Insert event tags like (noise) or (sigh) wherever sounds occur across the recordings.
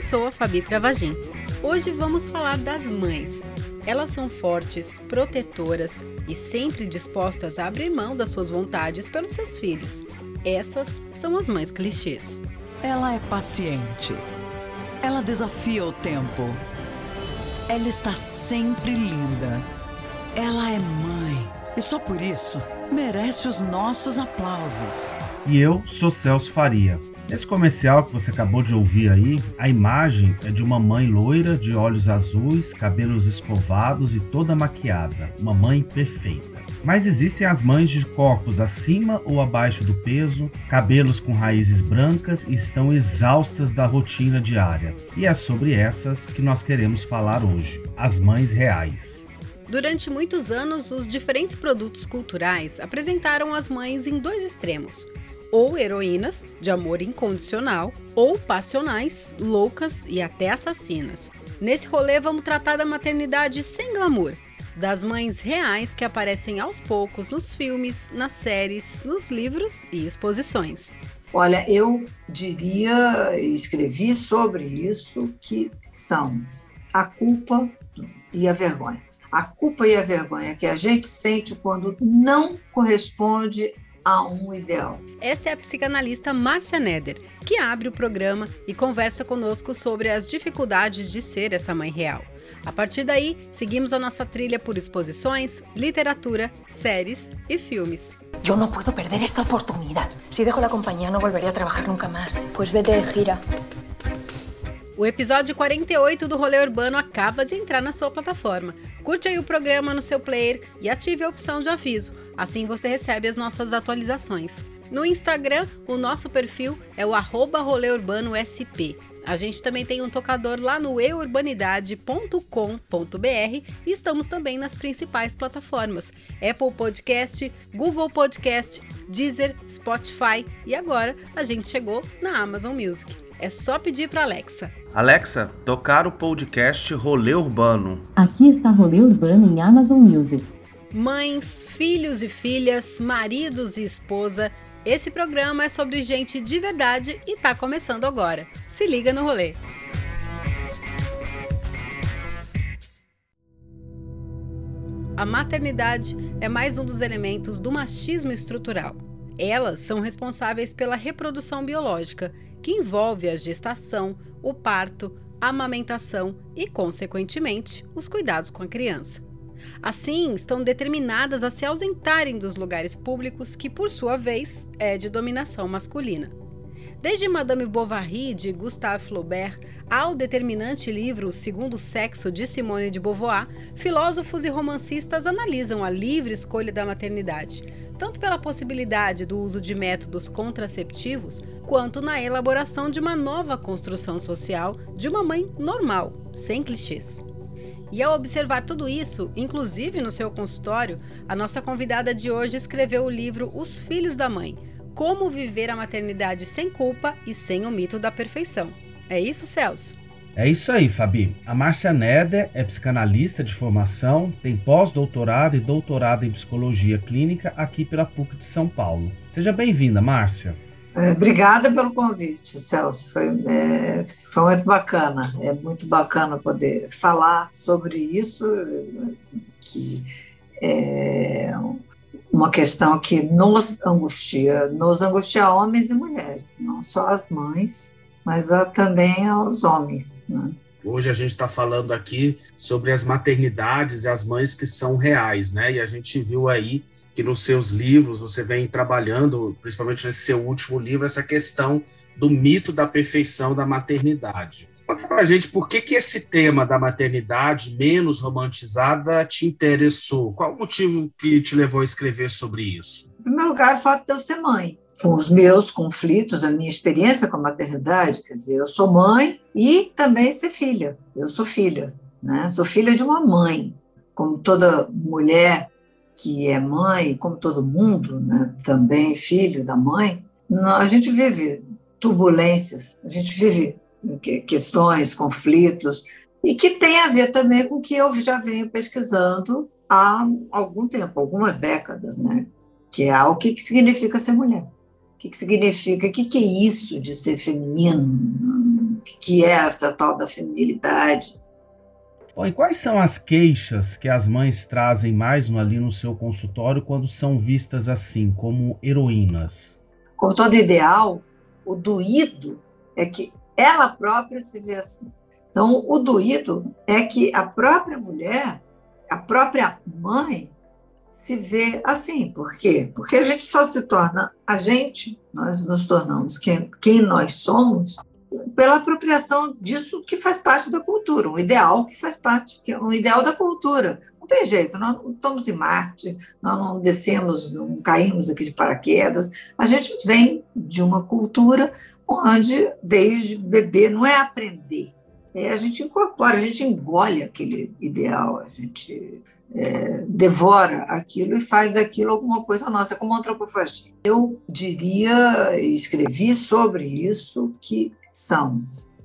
Eu sou a Fabi Travagin. Hoje vamos falar das mães. Elas são fortes, protetoras e sempre dispostas a abrir mão das suas vontades pelos seus filhos. Essas são as mães clichês. Ela é paciente. Ela desafia o tempo. Ela está sempre linda. Ela é mãe. E só por isso merece os nossos aplausos. E eu sou Celso Faria. Nesse comercial que você acabou de ouvir aí, a imagem é de uma mãe loira, de olhos azuis, cabelos escovados e toda maquiada. Uma mãe perfeita. Mas existem as mães de corpos acima ou abaixo do peso, cabelos com raízes brancas e estão exaustas da rotina diária. E é sobre essas que nós queremos falar hoje: as mães reais. Durante muitos anos, os diferentes produtos culturais apresentaram as mães em dois extremos: ou heroínas de amor incondicional, ou passionais, loucas e até assassinas. Nesse rolê, vamos tratar da maternidade sem glamour, das mães reais que aparecem aos poucos nos filmes, nas séries, nos livros e exposições. Olha, eu diria, escrevi sobre isso, que são a culpa e a vergonha a culpa e a vergonha que a gente sente quando não corresponde a um ideal. Esta é a psicanalista Márcia Neder, que abre o programa e conversa conosco sobre as dificuldades de ser essa mãe real. A partir daí, seguimos a nossa trilha por exposições, literatura, séries e filmes. Eu não posso perder esta oportunidade. Se dejo a companhia, não volveria a trabalhar nunca mais. Pois vete de gira. O episódio 48 do Rolê Urbano acaba de entrar na sua plataforma. Curte aí o programa no seu player e ative a opção de aviso, assim você recebe as nossas atualizações. No Instagram, o nosso perfil é o arroba rolêurbanosp. A gente também tem um tocador lá no eurbanidade.com.br e estamos também nas principais plataformas: Apple Podcast, Google Podcast, Deezer, Spotify e agora a gente chegou na Amazon Music. É só pedir para Alexa. Alexa, tocar o podcast Rolê Urbano. Aqui está Rolê Urbano em Amazon Music. Mães, filhos e filhas, maridos e esposa, esse programa é sobre gente de verdade e tá começando agora. Se liga no rolê. A maternidade é mais um dos elementos do machismo estrutural. Elas são responsáveis pela reprodução biológica que envolve a gestação, o parto, a amamentação e, consequentemente, os cuidados com a criança. Assim, estão determinadas a se ausentarem dos lugares públicos, que, por sua vez, é de dominação masculina. Desde Madame Bovary de Gustave Flaubert ao determinante livro O Segundo Sexo de Simone de Beauvoir, filósofos e romancistas analisam a livre escolha da maternidade, tanto pela possibilidade do uso de métodos contraceptivos, quanto na elaboração de uma nova construção social de uma mãe normal, sem clichês. E ao observar tudo isso, inclusive no seu consultório, a nossa convidada de hoje escreveu o livro Os Filhos da Mãe: Como Viver a Maternidade Sem Culpa e Sem o Mito da Perfeição. É isso, Celso? É isso aí, Fabi. A Márcia Neder é psicanalista de formação, tem pós-doutorado e doutorado em psicologia clínica aqui pela PUC de São Paulo. Seja bem-vinda, Márcia. É, obrigada pelo convite, Celso. Foi, é, foi muito bacana. É muito bacana poder falar sobre isso, que é uma questão que nos angustia, nos angustia homens e mulheres, não só as mães, mas também aos homens. Né? Hoje a gente está falando aqui sobre as maternidades e as mães que são reais, né? E a gente viu aí que nos seus livros você vem trabalhando, principalmente nesse seu último livro, essa questão do mito da perfeição da maternidade. Conta pra gente por que, que esse tema da maternidade menos romantizada te interessou? Qual o motivo que te levou a escrever sobre isso? Em primeiro lugar, o fato de eu ser mãe os meus conflitos, a minha experiência com a maternidade, quer dizer, eu sou mãe e também ser filha. Eu sou filha, né? Sou filha de uma mãe, como toda mulher que é mãe, como todo mundo, né? Também filho da mãe. A gente vive turbulências, a gente vive questões, conflitos e que tem a ver também com o que eu já venho pesquisando há algum tempo, algumas décadas, né? Que é o que significa ser mulher que, que significa, o que, que é isso de ser feminino? que é essa tal da feminilidade. Bom, e quais são as queixas que as mães trazem mais ali no seu consultório quando são vistas assim, como heroínas? Como todo ideal, o doído é que ela própria se vê assim. Então, o doído é que a própria mulher, a própria mãe, se vê assim. Por quê? Porque a gente só se torna a gente, nós nos tornamos quem, quem nós somos, pela apropriação disso que faz parte da cultura, um ideal que faz parte, que é um ideal da cultura. Não tem jeito, nós não estamos em Marte, nós não descemos, não caímos aqui de paraquedas, a gente vem de uma cultura onde, desde bebê, não é aprender, é, a gente incorpora, a gente engole aquele ideal, a gente é, devora aquilo e faz daquilo alguma coisa nossa, como antropofagia. Eu diria, escrevi sobre isso, que são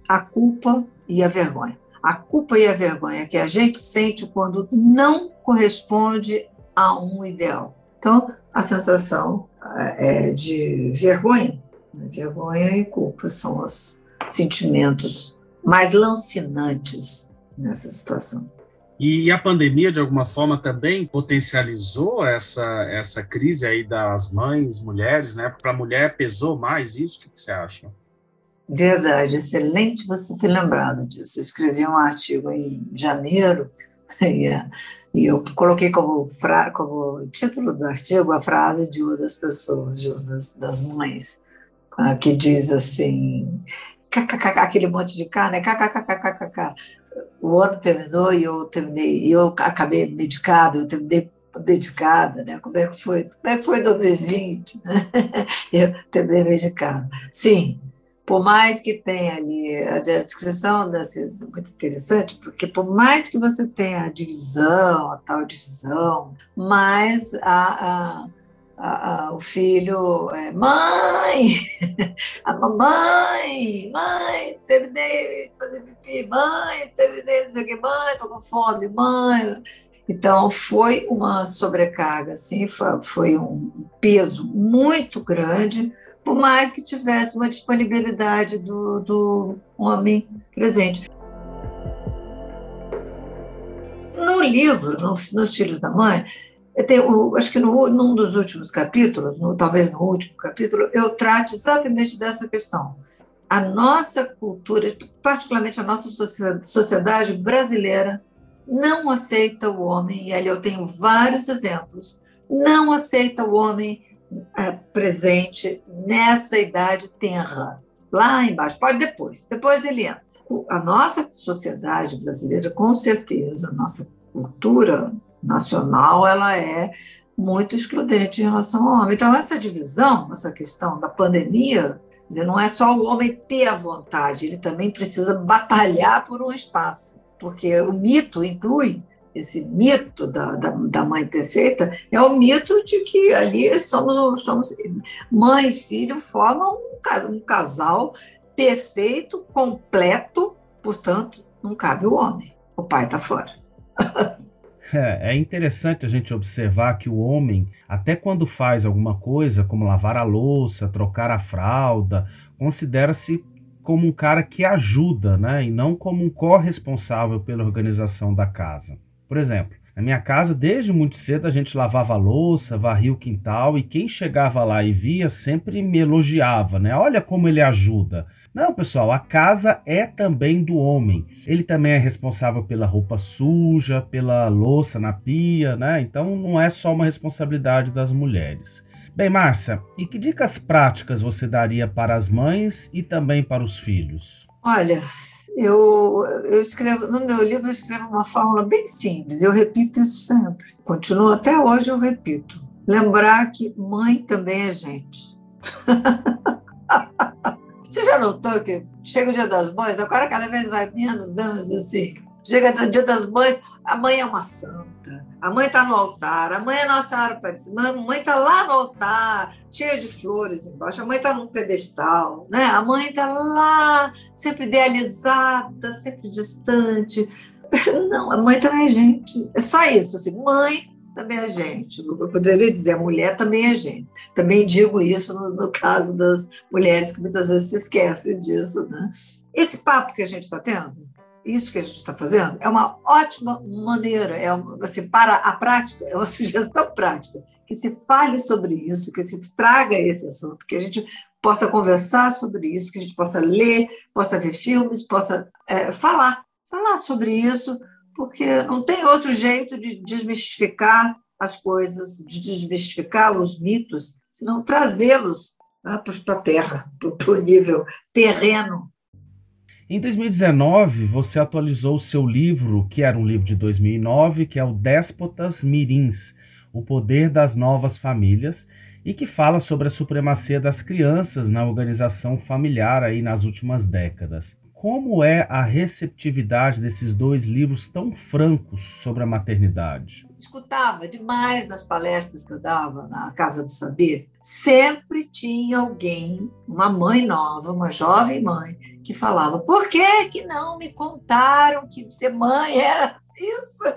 a culpa e a vergonha. A culpa e a vergonha que a gente sente quando não corresponde a um ideal. Então, a sensação é de vergonha. Né? Vergonha e culpa são os sentimentos mais lancinantes nessa situação. E a pandemia, de alguma forma, também potencializou essa, essa crise aí das mães, mulheres, né? Para a mulher pesou mais isso? O que você acha? Verdade, excelente você ter lembrado disso. Eu escrevi um artigo em janeiro (laughs) e, e eu coloquei como, fra, como título do artigo a frase de uma das pessoas, de uma das, das mães, que diz assim: aquele monte de carne, kkkkkk. O ano terminou e eu terminei, e eu acabei medicada, eu terminei medicada, né? Como é que foi? Como é que foi 2020? (laughs) eu terminei medicada. Sim, por mais que tenha ali a descrição desse, muito interessante, porque por mais que você tenha a divisão, a tal divisão, mas a, a a, a, o filho, é, mãe, (laughs) a mamãe, mãe, terminei de fazer pipi, mãe, terminei de dizer que, mãe, estou com fome, mãe. Então, foi uma sobrecarga, assim, foi, foi um peso muito grande, por mais que tivesse uma disponibilidade do, do homem presente. No livro, no, nos Filhos da Mãe, acho que no, num dos últimos capítulos, no, talvez no último capítulo, eu trate exatamente dessa questão. A nossa cultura, particularmente a nossa sociedade brasileira, não aceita o homem, e ali eu tenho vários exemplos, não aceita o homem é, presente nessa idade tenra. Lá embaixo, pode depois, depois ele entra. A nossa sociedade brasileira, com certeza, a nossa cultura nacional, ela é muito excludente em relação ao homem. Então, essa divisão, essa questão da pandemia, dizer, não é só o homem ter a vontade, ele também precisa batalhar por um espaço, porque o mito inclui esse mito da, da, da, mãe perfeita é o mito de que ali somos, somos mãe e filho formam um, um casal perfeito, completo, portanto, não cabe o homem. O pai está fora. (laughs) É, é interessante a gente observar que o homem, até quando faz alguma coisa, como lavar a louça, trocar a fralda, considera-se como um cara que ajuda, né? E não como um corresponsável pela organização da casa. Por exemplo, na minha casa, desde muito cedo, a gente lavava a louça, varria o quintal, e quem chegava lá e via sempre me elogiava, né? Olha como ele ajuda. Não, pessoal, a casa é também do homem. Ele também é responsável pela roupa suja, pela louça na pia, né? Então não é só uma responsabilidade das mulheres. Bem, Márcia, e que dicas práticas você daria para as mães e também para os filhos? Olha, eu, eu escrevo, no meu livro eu escrevo uma fórmula bem simples, eu repito isso sempre. Continuo até hoje, eu repito. Lembrar que mãe também é gente. (laughs) Você já notou que chega o dia das mães, agora cada vez vai menos, né? Mas assim, chega o dia das mães, a mãe é uma santa, a mãe está no altar, a mãe é Nossa Senhora Aparecida, a mãe está lá no altar, cheia de flores embaixo, a mãe está num pedestal, né? a mãe está lá, sempre idealizada, sempre distante. (laughs) Não, a mãe também é gente. É só isso, assim, mãe também é gente. Eu poderia dizer, a mulher também é gente. Também digo isso no, no caso das mulheres que muitas vezes se esquecem disso, né? esse papo que a gente está tendo, isso que a gente está fazendo, é uma ótima maneira, é assim, para a prática, é uma (laughs) sugestão prática, que se fale sobre isso, que se traga esse assunto, que a gente possa conversar sobre isso, que a gente possa ler, possa ver filmes, possa é, falar, falar sobre isso, porque não tem outro jeito de desmistificar as coisas, de desmistificar os mitos, senão trazê-los né, para a terra, para o nível terreno. Em 2019, você atualizou o seu livro, que era um livro de 2009, que é o Déspotas Mirins, O Poder das Novas Famílias, e que fala sobre a supremacia das crianças na organização familiar aí nas últimas décadas. Como é a receptividade desses dois livros tão francos sobre a maternidade? Escutava demais nas palestras que eu dava na Casa do Saber. Sempre tinha alguém, uma mãe nova, uma jovem mãe, que falava: por que, que não me contaram que ser mãe era isso?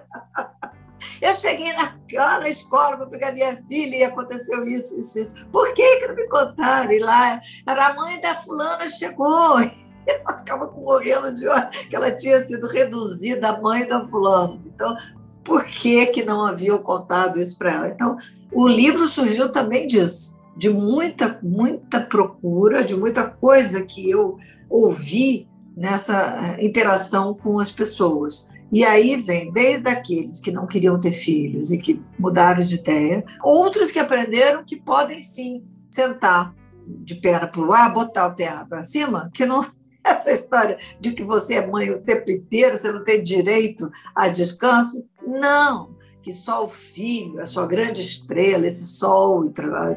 (laughs) Eu cheguei na, lá na escola para pegar minha filha e aconteceu isso, isso, isso. Por que, que não me contaram? E lá, era a mãe da fulana chegou. (laughs) Ela ficava morrendo de ódio, que ela tinha sido reduzida a mãe da fulana. Então, por que, que não haviam contado isso para ela? Então, o livro surgiu também disso, de muita, muita procura, de muita coisa que eu ouvi nessa interação com as pessoas. E aí vem desde aqueles que não queriam ter filhos e que mudaram de ideia, outros que aprenderam que podem sim sentar de perna para o ar, botar a perna para cima, que não (laughs) essa história de que você é mãe o tempo inteiro, você não tem direito a descanso. Não, que só o filho, a sua grande estrela, esse sol em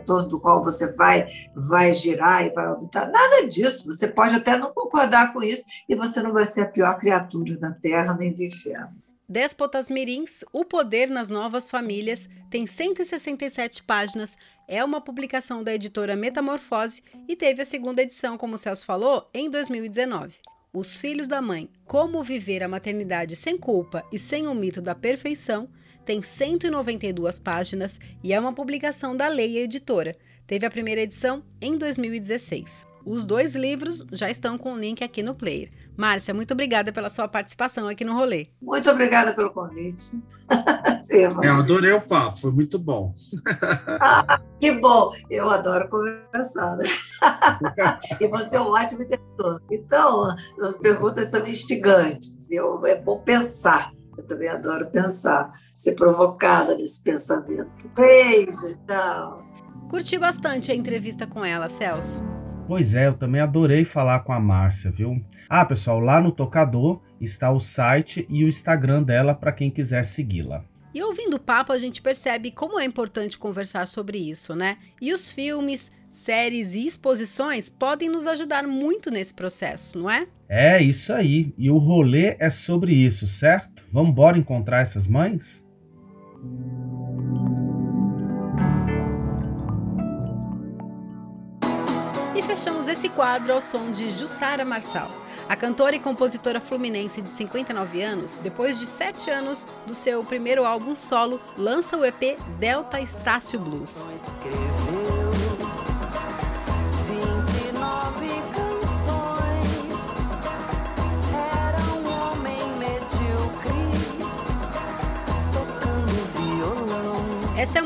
torno do qual você vai, vai girar e vai orbitar, nada disso. Você pode até não concordar com isso e você não vai ser a pior criatura da Terra nem do inferno. Déspotas Mirins, O Poder nas Novas Famílias, tem 167 páginas, é uma publicação da editora Metamorfose e teve a segunda edição, como o Celso falou, em 2019. Os Filhos da Mãe, Como Viver a Maternidade Sem Culpa e Sem o Mito da Perfeição, tem 192 páginas e é uma publicação da Leia Editora. Teve a primeira edição em 2016. Os dois livros já estão com o link aqui no player. Márcia, muito obrigada pela sua participação aqui no rolê. Muito obrigada pelo convite. (laughs) Eu adorei o papo, foi muito bom. (laughs) ah, que bom! Eu adoro conversar. Né? (laughs) e você é um ótimo interlocutor. Então, as perguntas são instigantes. Eu, é bom pensar. Eu também adoro pensar, ser provocada nesse pensamento. Beijo, tchau. Curti bastante a entrevista com ela, Celso. Pois é, eu também adorei falar com a Márcia, viu? Ah, pessoal, lá no tocador está o site e o Instagram dela para quem quiser segui-la. E ouvindo o papo, a gente percebe como é importante conversar sobre isso, né? E os filmes, séries e exposições podem nos ajudar muito nesse processo, não é? É, isso aí. E o rolê é sobre isso, certo? Vamos embora encontrar essas mães? Fechamos esse quadro ao som de Jussara Marçal. A cantora e compositora fluminense de 59 anos, depois de sete anos do seu primeiro álbum solo, lança o EP Delta Estácio Blues.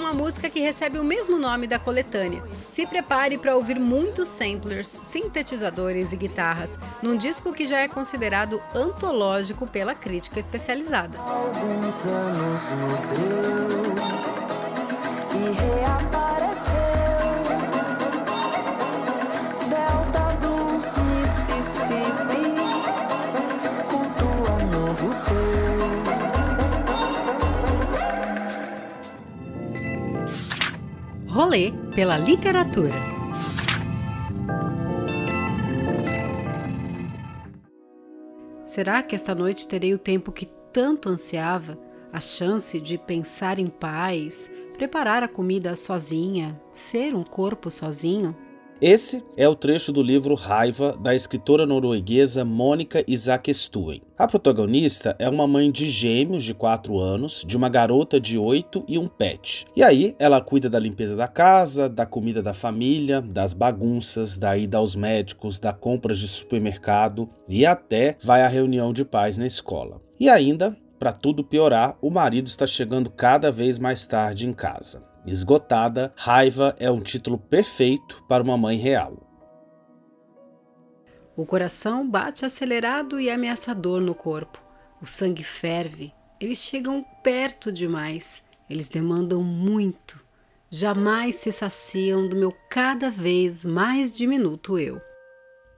Uma música que recebe o mesmo nome da coletânea. Se prepare para ouvir muitos samplers, sintetizadores e guitarras num disco que já é considerado antológico pela crítica especializada. Alguns anos e. Rolê pela literatura. Será que esta noite terei o tempo que tanto ansiava? A chance de pensar em paz, preparar a comida sozinha, ser um corpo sozinho? Esse é o trecho do livro Raiva da escritora norueguesa Mônica Isaac Stuen. A protagonista é uma mãe de gêmeos de 4 anos, de uma garota de 8 e um pet. E aí ela cuida da limpeza da casa, da comida da família, das bagunças, da ida aos médicos, da compras de supermercado e até vai à reunião de pais na escola. E ainda, para tudo piorar, o marido está chegando cada vez mais tarde em casa. Esgotada, Raiva é um título perfeito para uma mãe real. O coração bate acelerado e ameaçador no corpo. O sangue ferve. Eles chegam perto demais. Eles demandam muito. Jamais se saciam do meu cada vez mais diminuto eu.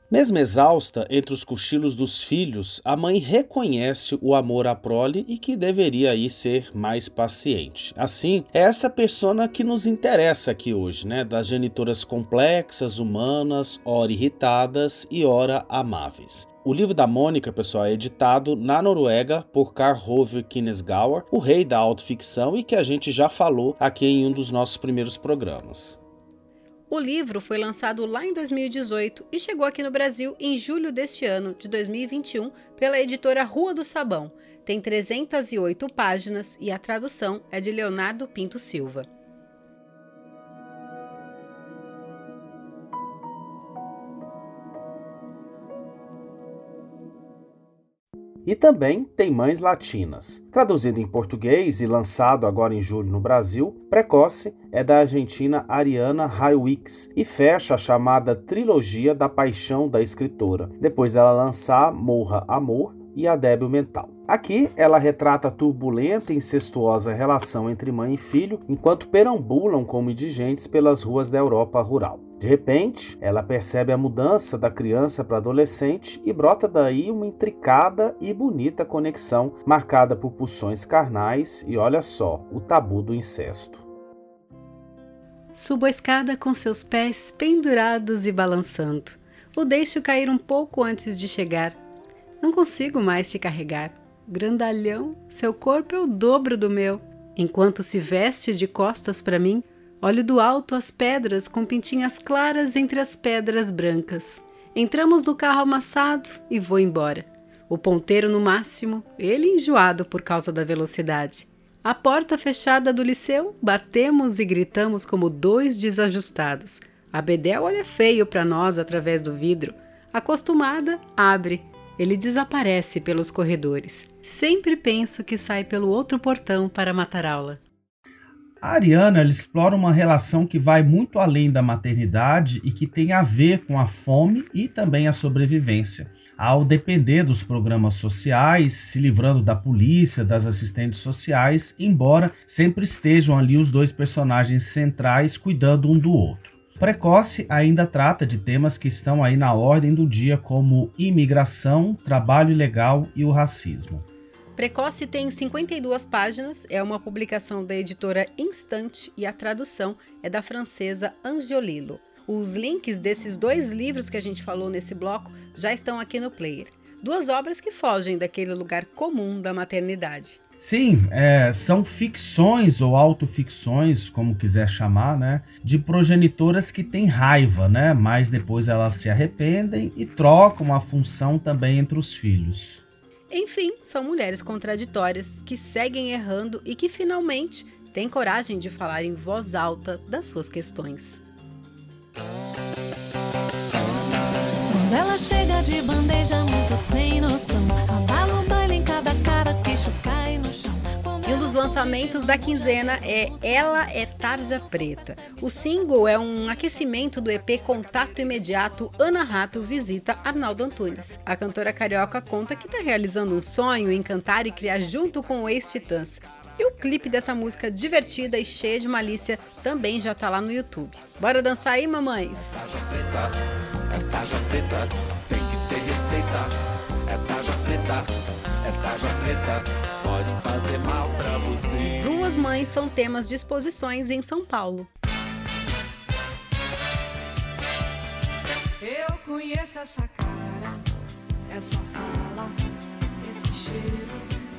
Mesmo exausta entre os cochilos dos filhos, a mãe reconhece o amor à prole e que deveria aí ser mais paciente. Assim, é essa persona que nos interessa aqui hoje, né? Das genitoras complexas, humanas, ora irritadas e ora amáveis. O livro da Mônica, pessoal, é editado na Noruega por Karl Hove Knesgauer, o rei da autoficção e que a gente já falou aqui em um dos nossos primeiros programas. O livro foi lançado lá em 2018 e chegou aqui no Brasil em julho deste ano, de 2021, pela editora Rua do Sabão. Tem 308 páginas e a tradução é de Leonardo Pinto Silva. E também tem Mães Latinas. Traduzido em português e lançado agora em julho no Brasil, Precoce é da argentina Ariana Highwicks e fecha a chamada Trilogia da Paixão da escritora, depois dela lançar Morra Amor e A Débil Mental. Aqui ela retrata a turbulenta e incestuosa relação entre mãe e filho enquanto perambulam como indigentes pelas ruas da Europa rural. De repente, ela percebe a mudança da criança para adolescente e brota daí uma intricada e bonita conexão marcada por pulsões carnais e olha só, o tabu do incesto. Subo a escada com seus pés pendurados e balançando. O deixo cair um pouco antes de chegar. Não consigo mais te carregar. Grandalhão, seu corpo é o dobro do meu. Enquanto se veste de costas para mim, Olho do alto as pedras com pintinhas claras entre as pedras brancas. Entramos no carro amassado e vou embora. O ponteiro no máximo, ele enjoado por causa da velocidade. A porta fechada do liceu, batemos e gritamos como dois desajustados. A Bedel olha feio para nós através do vidro. Acostumada, abre. Ele desaparece pelos corredores. Sempre penso que sai pelo outro portão para matar aula. A Ariana explora uma relação que vai muito além da maternidade e que tem a ver com a fome e também a sobrevivência. Ao depender dos programas sociais, se livrando da polícia, das assistentes sociais, embora sempre estejam ali os dois personagens centrais cuidando um do outro. Precoce ainda trata de temas que estão aí na ordem do dia, como imigração, trabalho ilegal e o racismo. Precoce tem 52 páginas, é uma publicação da editora Instante e a tradução é da francesa Angiolillo. Os links desses dois livros que a gente falou nesse bloco já estão aqui no player. Duas obras que fogem daquele lugar comum da maternidade. Sim, é, são ficções ou autoficções, como quiser chamar, né, de progenitoras que têm raiva, né, mas depois elas se arrependem e trocam a função também entre os filhos. Enfim, são mulheres contraditórias que seguem errando e que finalmente têm coragem de falar em voz alta das suas questões. Quando ela chega de bandeja, muito sem noção, lançamentos da quinzena é Ela é Tarja Preta. O single é um aquecimento do EP Contato Imediato Ana Rato visita Arnaldo Antunes. A cantora carioca conta que está realizando um sonho em cantar e criar junto com o ex-Titãs. E o clipe dessa música divertida e cheia de malícia também já tá lá no YouTube. Bora dançar aí, mamães? É tarja preta, é tarja preta, tem que ter receita. É tarja preta, é tarja preta fazer mal para você. Duas mães são temas de exposições em São Paulo. Eu conheço essa cara, essa fala, esse cheiro.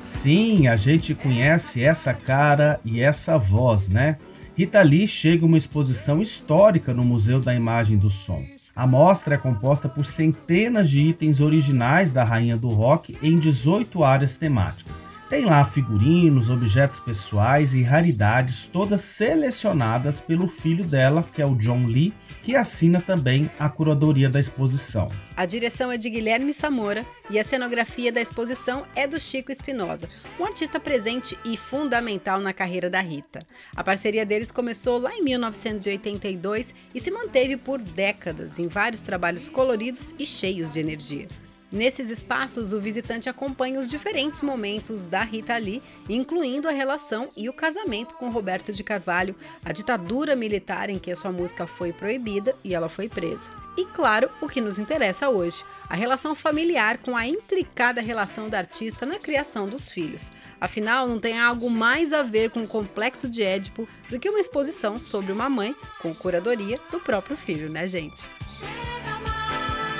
Sim, a gente conhece essa cara e essa voz, né? Rita Lee chega uma exposição histórica no Museu da Imagem do Som. A mostra é composta por centenas de itens originais da rainha do rock em 18 áreas temáticas. Tem lá figurinos, objetos pessoais e raridades, todas selecionadas pelo filho dela, que é o John Lee, que assina também a curadoria da exposição. A direção é de Guilherme Samora e a cenografia da exposição é do Chico Espinosa, um artista presente e fundamental na carreira da Rita. A parceria deles começou lá em 1982 e se manteve por décadas em vários trabalhos coloridos e cheios de energia. Nesses espaços, o visitante acompanha os diferentes momentos da Rita Lee, incluindo a relação e o casamento com Roberto de Carvalho, a ditadura militar em que a sua música foi proibida e ela foi presa. E claro, o que nos interessa hoje, a relação familiar com a intricada relação da artista na criação dos filhos. Afinal, não tem algo mais a ver com o complexo de Édipo do que uma exposição sobre uma mãe com curadoria do próprio filho, né, gente?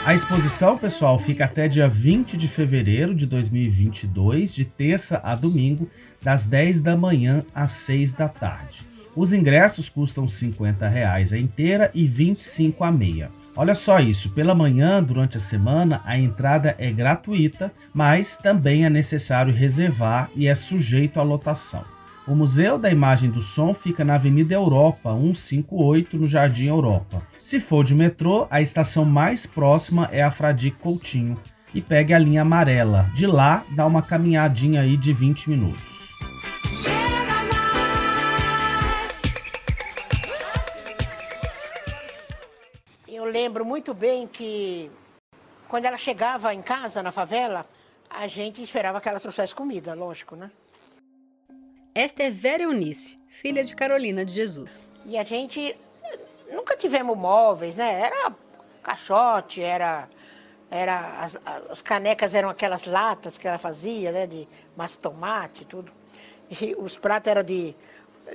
A exposição, pessoal, fica até dia 20 de fevereiro de 2022, de terça a domingo, das 10 da manhã às 6 da tarde. Os ingressos custam 50 reais a inteira e R$ 25 a meia. Olha só isso, pela manhã, durante a semana, a entrada é gratuita, mas também é necessário reservar e é sujeito à lotação. O Museu da Imagem do Som fica na Avenida Europa 158, no Jardim Europa. Se for de metrô, a estação mais próxima é a Fradique Coutinho e pegue a linha amarela. De lá, dá uma caminhadinha aí de 20 minutos. Eu lembro muito bem que quando ela chegava em casa, na favela, a gente esperava que ela trouxesse comida, lógico, né? Esta é Vera Eunice, filha de Carolina de Jesus. E a gente nunca tivemos móveis, né? Era caixote, era era as, as, canecas eram aquelas latas que ela fazia, né, de massa tomate, tudo. E os pratos eram de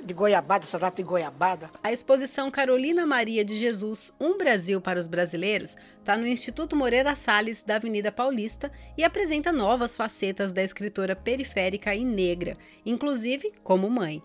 de goiabada, essas latas de goiabada. A exposição Carolina Maria de Jesus, Um Brasil para os Brasileiros, está no Instituto Moreira Salles, da Avenida Paulista, e apresenta novas facetas da escritora periférica e negra, inclusive como mãe.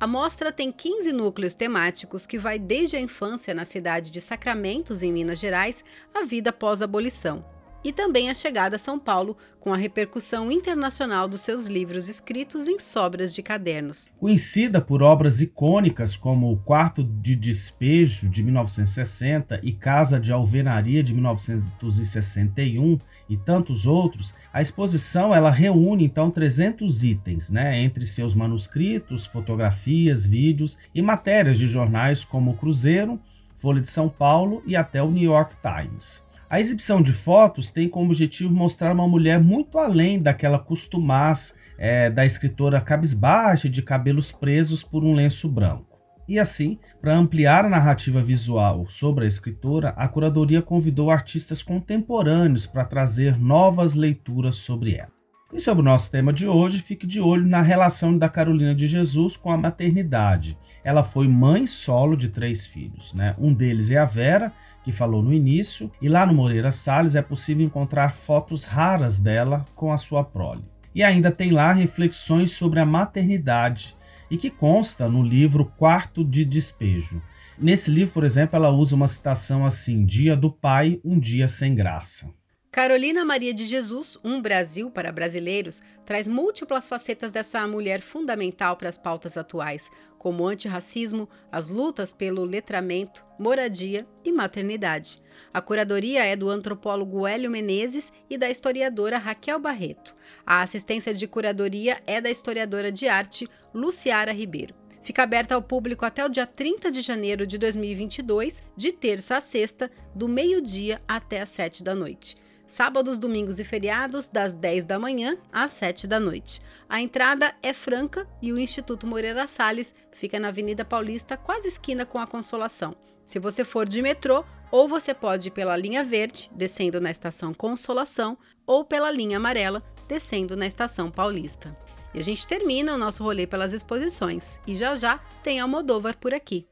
A mostra tem 15 núcleos temáticos que vai desde a infância na cidade de Sacramentos, em Minas Gerais, à vida pós-abolição e também a chegada a São Paulo, com a repercussão internacional dos seus livros escritos em sobras de cadernos. Conhecida por obras icônicas como O Quarto de Despejo, de 1960, e Casa de Alvenaria, de 1961, e tantos outros, a exposição ela reúne então 300 itens, né, entre seus manuscritos, fotografias, vídeos e matérias de jornais como o Cruzeiro, Folha de São Paulo e até o New York Times. A exibição de fotos tem como objetivo mostrar uma mulher muito além daquela costumaz é, da escritora cabisbaixa de cabelos presos por um lenço branco. E assim, para ampliar a narrativa visual sobre a escritora, a curadoria convidou artistas contemporâneos para trazer novas leituras sobre ela. E sobre o nosso tema de hoje, fique de olho na relação da Carolina de Jesus com a maternidade. Ela foi mãe solo de três filhos. Né? Um deles é a Vera, que falou no início, e lá no Moreira Salles é possível encontrar fotos raras dela com a sua prole. E ainda tem lá reflexões sobre a maternidade, e que consta no livro Quarto de Despejo. Nesse livro, por exemplo, ela usa uma citação assim: Dia do Pai, um dia sem graça. Carolina Maria de Jesus, Um Brasil para Brasileiros, traz múltiplas facetas dessa mulher fundamental para as pautas atuais, como o antirracismo, as lutas pelo letramento, moradia e maternidade. A curadoria é do antropólogo Hélio Menezes e da historiadora Raquel Barreto. A assistência de curadoria é da historiadora de arte Luciara Ribeiro. Fica aberta ao público até o dia 30 de janeiro de 2022, de terça a sexta, do meio-dia até às 7 da noite sábados, domingos e feriados, das 10 da manhã às 7 da noite. A entrada é franca e o Instituto Moreira Salles fica na Avenida Paulista, quase esquina com a Consolação. Se você for de metrô, ou você pode ir pela linha verde, descendo na estação Consolação, ou pela linha amarela, descendo na estação Paulista. E a gente termina o nosso rolê pelas exposições. E já já tem Almodóvar por aqui.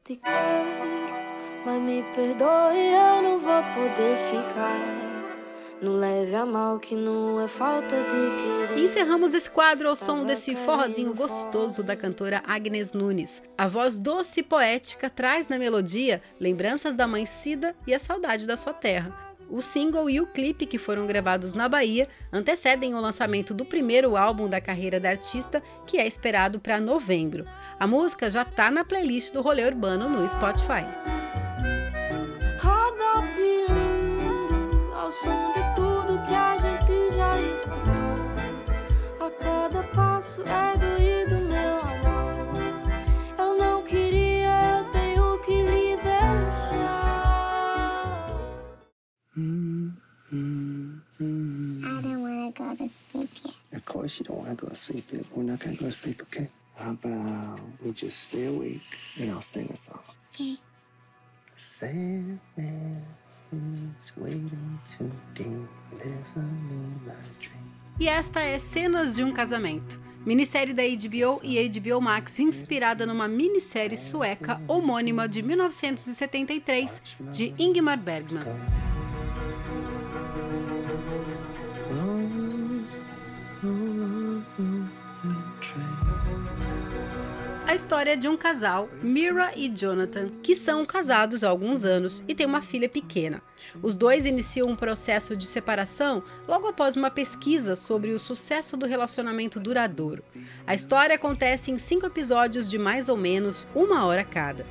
Mas me perdoe, eu não vou poder ficar Não leve a mal que não é falta de querer. E encerramos esse quadro ao som desse forrozinho gostoso da cantora Agnes Nunes. A voz doce e poética traz na melodia lembranças da mãe Cida e a saudade da sua terra. O single e o clipe, que foram gravados na Bahia, antecedem o lançamento do primeiro álbum da carreira da artista, que é esperado para novembro. A música já está na playlist do Rolê Urbano no Spotify. Rodopiando ao som passo é doído, meu amor. Eu não queria, eu tenho que lhe deixar. I don't want to go to sleep yet. Of course you don't want to go to sleep yet. We're not going to go to sleep, okay? How about we just stay awake and I'll sing a song. Okay. Sandman is waiting to deliver me my dream. E esta é Cenas de um Casamento, minissérie da HBO e HBO Max inspirada numa minissérie sueca homônima de 1973 de Ingmar Bergman. História de um casal, Mira e Jonathan, que são casados há alguns anos e têm uma filha pequena. Os dois iniciam um processo de separação logo após uma pesquisa sobre o sucesso do relacionamento duradouro. A história acontece em cinco episódios de mais ou menos uma hora cada.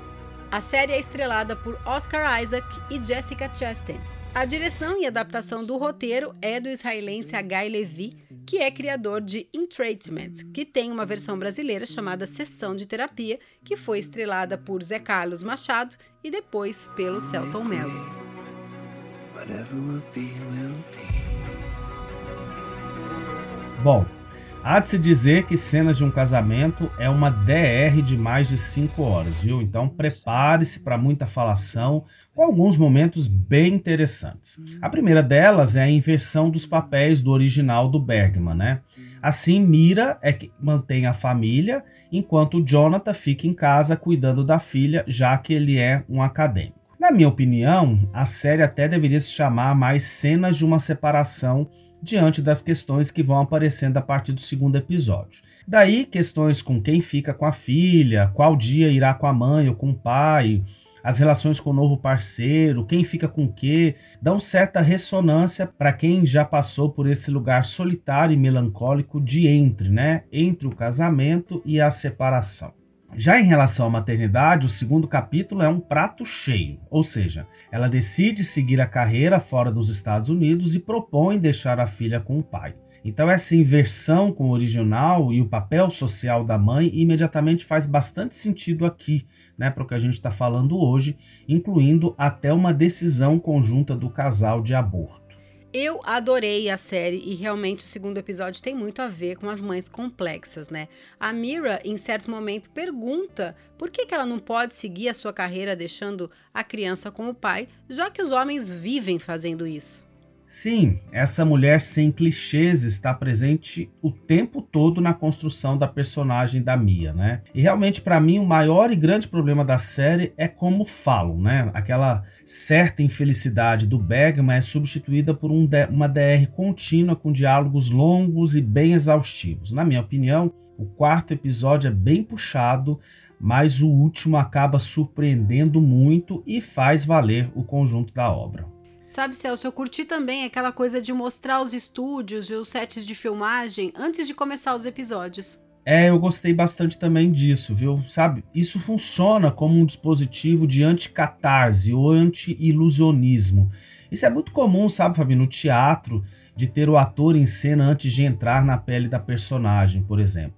A série é estrelada por Oscar Isaac e Jessica Chastain. A direção e adaptação do roteiro é do israelense Hagai Levi, que é criador de Entraitment, que tem uma versão brasileira chamada Sessão de Terapia, que foi estrelada por Zé Carlos Machado e depois pelo Celton Mello. Bom, há de se dizer que Cenas de um Casamento é uma DR de mais de 5 horas, viu? Então prepare-se para muita falação, com alguns momentos bem interessantes. A primeira delas é a inversão dos papéis do original do Bergman, né? Assim, Mira é que mantém a família, enquanto Jonathan fica em casa cuidando da filha, já que ele é um acadêmico. Na minha opinião, a série até deveria se chamar mais Cenas de uma Separação diante das questões que vão aparecendo a partir do segundo episódio. Daí, questões com quem fica com a filha, qual dia irá com a mãe ou com o pai, as relações com o novo parceiro, quem fica com o quê, dão certa ressonância para quem já passou por esse lugar solitário e melancólico de entre, né? Entre o casamento e a separação. Já em relação à maternidade, o segundo capítulo é um prato cheio, ou seja, ela decide seguir a carreira fora dos Estados Unidos e propõe deixar a filha com o pai. Então, essa inversão com o original e o papel social da mãe imediatamente faz bastante sentido aqui, né, para o que a gente está falando hoje, incluindo até uma decisão conjunta do casal de aborto. Eu adorei a série e realmente o segundo episódio tem muito a ver com as mães complexas, né? A Mira, em certo momento, pergunta por que, que ela não pode seguir a sua carreira deixando a criança com o pai, já que os homens vivem fazendo isso. Sim, essa mulher sem clichês está presente o tempo todo na construção da personagem da Mia, né? E realmente para mim o maior e grande problema da série é como falam, né? Aquela certa infelicidade do Bergman é substituída por um uma DR contínua com diálogos longos e bem exaustivos. Na minha opinião, o quarto episódio é bem puxado, mas o último acaba surpreendendo muito e faz valer o conjunto da obra. Sabe, Celso, eu curti também aquela coisa de mostrar os estúdios e os sets de filmagem antes de começar os episódios. É, eu gostei bastante também disso, viu? Sabe, isso funciona como um dispositivo de anticatarse ou anti-ilusionismo. Isso é muito comum, sabe, Fabi, no teatro, de ter o ator em cena antes de entrar na pele da personagem, por exemplo.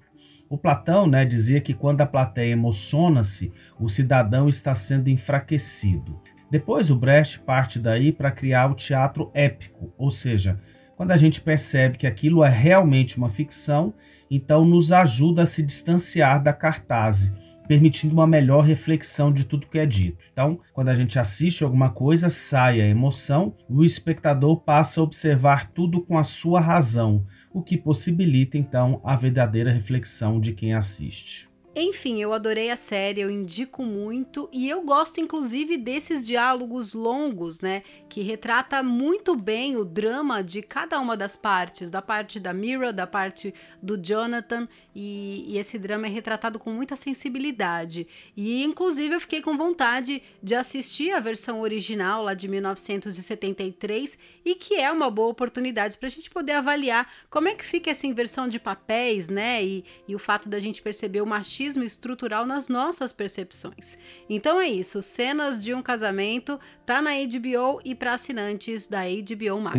O Platão né, dizia que quando a plateia emociona-se, o cidadão está sendo enfraquecido. Depois o Brecht parte daí para criar o teatro épico, ou seja, quando a gente percebe que aquilo é realmente uma ficção, então nos ajuda a se distanciar da cartaz, permitindo uma melhor reflexão de tudo que é dito. Então, quando a gente assiste alguma coisa, sai a emoção, o espectador passa a observar tudo com a sua razão, o que possibilita então a verdadeira reflexão de quem assiste. Enfim, eu adorei a série, eu indico muito e eu gosto inclusive desses diálogos longos, né, que retrata muito bem o drama de cada uma das partes, da parte da Mira, da parte do Jonathan e, e esse drama é retratado com muita sensibilidade. E inclusive eu fiquei com vontade de assistir a versão original lá de 1973 e que é uma boa oportunidade para a gente poder avaliar como é que fica essa inversão de papéis, né, e, e o fato da gente perceber o machismo machismo estrutural nas nossas percepções. Então é isso, cenas de um casamento tá na HBO e para assinantes da HBO Max.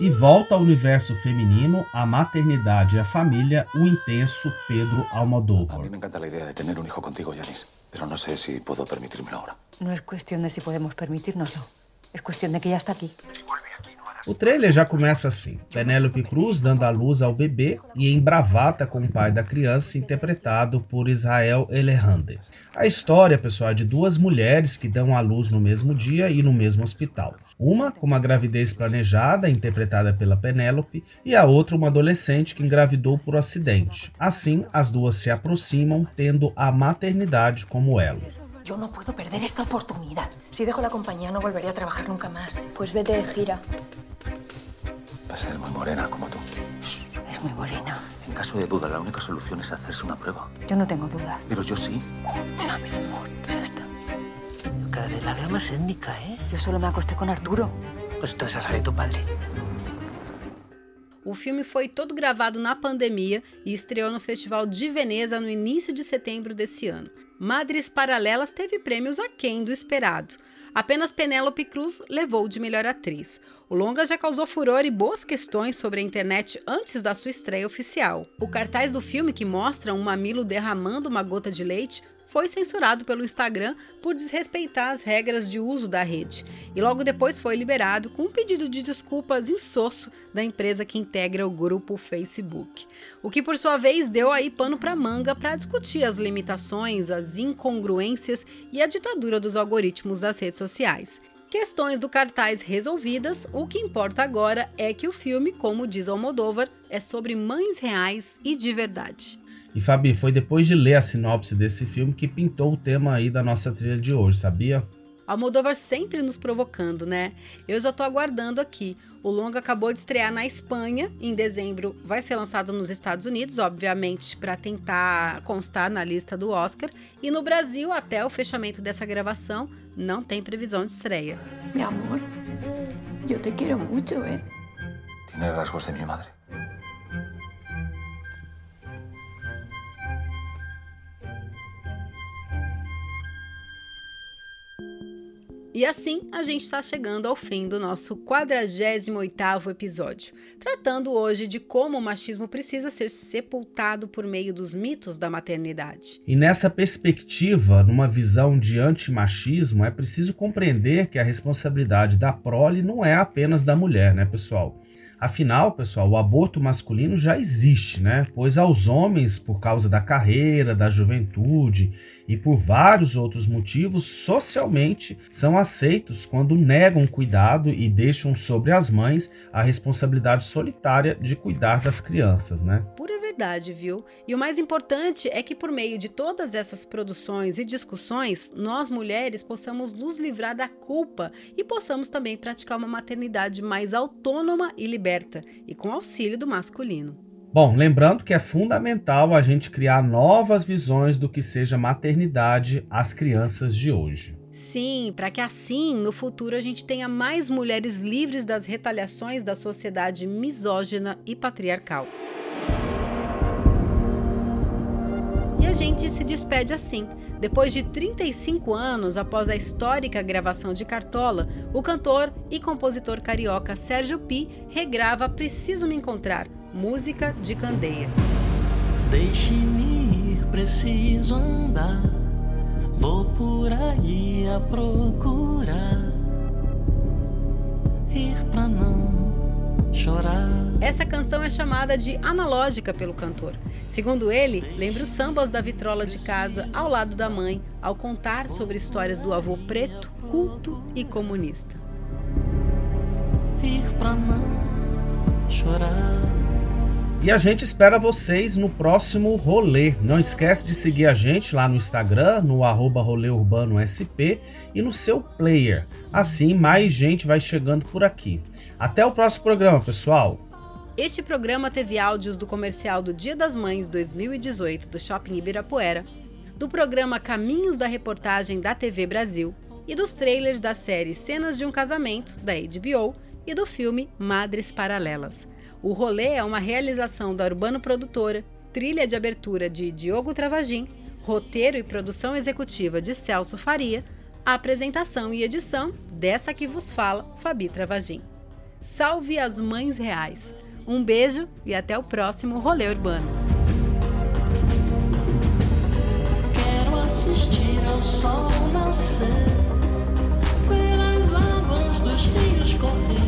E volta ao universo feminino, a maternidade e a família, o intenso Pedro Almodóvar. A mí me encanta la idea de tener un hijo contigo, Yanis, pero no sé si puedo permitírmelo ahora. No es cuestión de si podemos permitírnoslo. Es cuestión de que ya está aquí. O trailer já começa assim: Penélope Cruz dando à luz ao bebê e em bravata com o pai da criança, interpretado por Israel Elehande. A história, pessoal, é de duas mulheres que dão à luz no mesmo dia e no mesmo hospital. Uma com uma gravidez planejada, interpretada pela Penélope, e a outra uma adolescente que engravidou por acidente. Assim, as duas se aproximam, tendo a maternidade como elo. Yo no puedo perder esta oportunidad. Si dejo la compañía no volveré a trabajar nunca más. Pues vete de gira. Va a ser muy morena como tú. Es muy morena. En caso de duda, la única solución es hacerse una prueba. Yo no tengo dudas. Pero yo sí. Ya, mi amor, ya está. Cada vez la veo más étnica, ¿eh? Yo solo me acosté con Arturo. Pues tú esa de tu padre. O filme foi todo gravado na pandemia e estreou no Festival de Veneza no início de setembro desse ano. Madres Paralelas teve prêmios aquém do esperado. Apenas Penélope Cruz levou de melhor atriz. O longa já causou furor e boas questões sobre a internet antes da sua estreia oficial. O cartaz do filme, que mostra um mamilo derramando uma gota de leite, foi censurado pelo Instagram por desrespeitar as regras de uso da rede. E logo depois foi liberado com um pedido de desculpas insosso da empresa que integra o grupo Facebook. O que por sua vez deu aí pano para manga para discutir as limitações, as incongruências e a ditadura dos algoritmos das redes sociais. Questões do cartaz resolvidas, o que importa agora é que o filme, como diz Almodóvar, é sobre mães reais e de verdade. E Fabi, foi depois de ler a sinopse desse filme que pintou o tema aí da nossa trilha de hoje, sabia? Almodóvar sempre nos provocando, né? Eu já tô aguardando aqui. O longa acabou de estrear na Espanha, em dezembro vai ser lançado nos Estados Unidos, obviamente, para tentar constar na lista do Oscar, e no Brasil, até o fechamento dessa gravação, não tem previsão de estreia. Mi amor, yo te quiero mucho, ¿eh? Tiene rasgos de mi madre. E assim a gente está chegando ao fim do nosso 48º episódio, tratando hoje de como o machismo precisa ser sepultado por meio dos mitos da maternidade. E nessa perspectiva, numa visão de antimachismo, é preciso compreender que a responsabilidade da prole não é apenas da mulher, né, pessoal? Afinal, pessoal, o aborto masculino já existe, né? Pois aos homens, por causa da carreira, da juventude e por vários outros motivos, socialmente são aceitos quando negam cuidado e deixam sobre as mães a responsabilidade solitária de cuidar das crianças, né? Pura verdade, viu? E o mais importante é que por meio de todas essas produções e discussões, nós mulheres possamos nos livrar da culpa e possamos também praticar uma maternidade mais autônoma e liberta, e com auxílio do masculino. Bom, lembrando que é fundamental a gente criar novas visões do que seja maternidade às crianças de hoje. Sim, para que assim, no futuro, a gente tenha mais mulheres livres das retaliações da sociedade misógina e patriarcal. E a gente se despede assim. Depois de 35 anos após a histórica gravação de Cartola, o cantor e compositor carioca Sérgio Pi regrava Preciso Me Encontrar, música de Candeia. Deixe-me ir, preciso andar. Vou por aí a procurar. Ir pra não chorar. Essa canção é chamada de analógica pelo cantor. Segundo ele, lembra os sambas da vitrola de casa ao lado da mãe, ao contar sobre histórias do avô preto, culto e comunista. Ir pra não chorar. E a gente espera vocês no próximo rolê. Não esquece de seguir a gente lá no Instagram, no arroba rolêurbanosp e no seu player. Assim, mais gente vai chegando por aqui. Até o próximo programa, pessoal! Este programa teve áudios do comercial do Dia das Mães 2018 do Shopping Ibirapuera, do programa Caminhos da Reportagem da TV Brasil e dos trailers da série Cenas de um Casamento, da HBO, e do filme Madres Paralelas. O rolê é uma realização da Urbano Produtora, trilha de abertura de Diogo Travagin, roteiro e produção executiva de Celso Faria, apresentação e edição dessa que vos fala, Fabi Travagin. Salve as mães reais! Um beijo e até o próximo Rolê Urbano. Quero assistir ao sol nascer, ver as águas dos rios correr,